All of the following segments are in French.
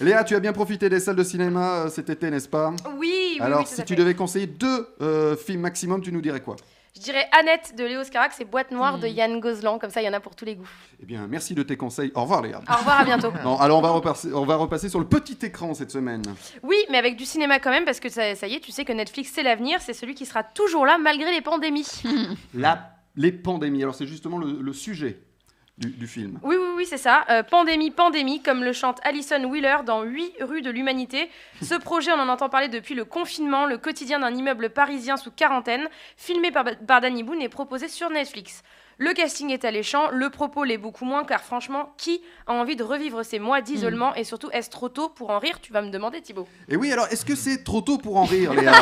Léa, tu as bien profité des salles de cinéma euh, cet été, n'est-ce pas? Oui, oui, Alors, oui, si tu fait. devais conseiller deux euh, films maximum, tu nous dirais quoi? Je dirais Annette de Léo Scarax et Boîte Noire Hmm. de Yann Gozlan, comme ça il y en a pour tous les goûts. Eh bien, merci de tes conseils. Au revoir, Léa. Au revoir, à bientôt. Non, alors on va, repasser, on va repasser sur le petit écran cette semaine. Oui, mais avec du cinéma quand même, parce que ça, ça y est, tu sais que Netflix c'est l'avenir, c'est celui qui sera toujours là malgré les pandémies. La, les pandémies. Alors, c'est justement le, le sujet du, du film. Oui, oui, oui, c'est ça. Euh, pandémie, pandémie, comme le chante Alison Wheeler dans 8 rues de l'humanité. Ce projet, on en entend parler depuis le confinement, le quotidien d'un immeuble parisien sous quarantaine, filmé par, par Danny Boone et proposé sur Netflix. Le casting est alléchant, le propos l'est beaucoup moins, car franchement, qui a envie de revivre ces mois d'isolement et surtout est-ce trop tôt pour en rire? Tu vas me demander, Thibaut. Et oui, alors, est-ce que c'est trop tôt pour en rire, Léa?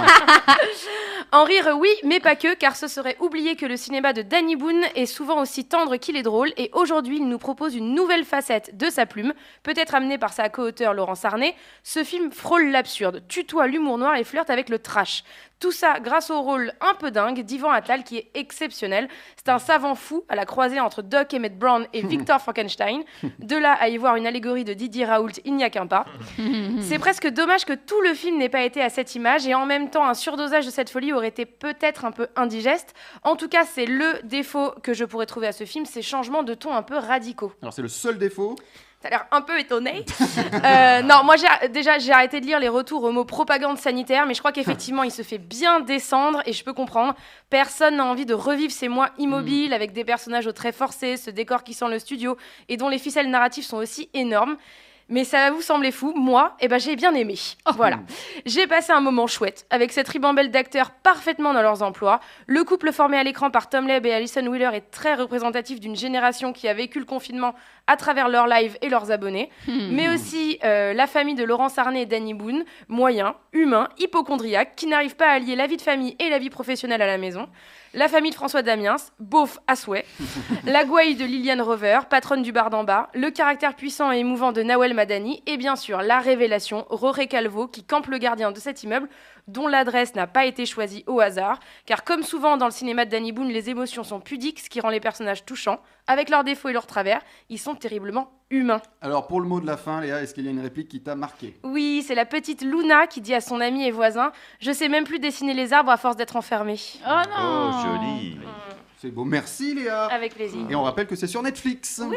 En rire, oui, mais pas que, car ce serait oublier que le cinéma de Danny Boone est souvent aussi tendre qu'il est drôle, et aujourd'hui, il nous propose une nouvelle facette de sa plume, peut-être amenée par sa co-auteur Laurence Arnay. Ce film frôle l'absurde, tutoie l'humour noir et flirte avec le trash. Tout ça grâce au rôle un peu dingue d'Ivan Attal qui est exceptionnel. C'est un savant fou à la croisée entre Doc Emmett Brown et Victor Frankenstein. De là à y voir une allégorie de Didier Raoult, il n'y a qu'un pas. C'est presque dommage que tout le film n'ait pas été à cette image et en même temps un surdosage de cette folie aurait été peut-être un peu indigeste. En tout cas, c'est le défaut que je pourrais trouver à ce film, ces changements de ton un peu radicaux. Alors, c'est le seul défaut. T'as l'air un peu étonné. Euh, non, moi j'ai déjà j'ai arrêté de lire les retours au mot propagande sanitaire, mais je crois qu'effectivement il se fait bien descendre et je peux comprendre. Personne n'a envie de revivre ces mois immobiles avec des personnages aux traits forcés, ce décor qui sent le studio et dont les ficelles narratives sont aussi énormes. Mais ça va vous sembler fou, moi, eh ben, j'ai bien aimé. Voilà. J'ai passé un moment chouette avec cette ribambelle d'acteurs parfaitement dans leurs emplois. Le couple formé à l'écran par Tom Leb et Alison Wheeler est très représentatif d'une génération qui a vécu le confinement à travers leurs lives et leurs abonnés. Mais aussi euh, la famille de Laurence Arnay et Danny Boone, moyen, humain, hypochondriaque, qui n'arrive pas à allier la vie de famille et la vie professionnelle à la maison. La famille de François Damiens, beauf à souhait. la gouaille de Liliane Rover, patronne du bar d'en bas. Le caractère puissant et émouvant de Nawel Madani. Et bien sûr, la révélation, Roré Calvo, qui campe le gardien de cet immeuble, dont l'adresse n'a pas été choisie au hasard. Car comme souvent dans le cinéma de Danny Boone, les émotions sont pudiques, ce qui rend les personnages touchants. Avec leurs défauts et leurs travers, ils sont terriblement humains. Alors, pour le mot de la fin, Léa, est-ce qu'il y a une réplique qui t'a marqué? Oui, c'est la petite Luna qui dit à son ami et voisin Je sais même plus dessiner les arbres à force d'être enfermée. Oh non Oh, joli. C'est beau. Merci, Léa. Avec plaisir. Et on rappelle que c'est sur Netflix. Oui.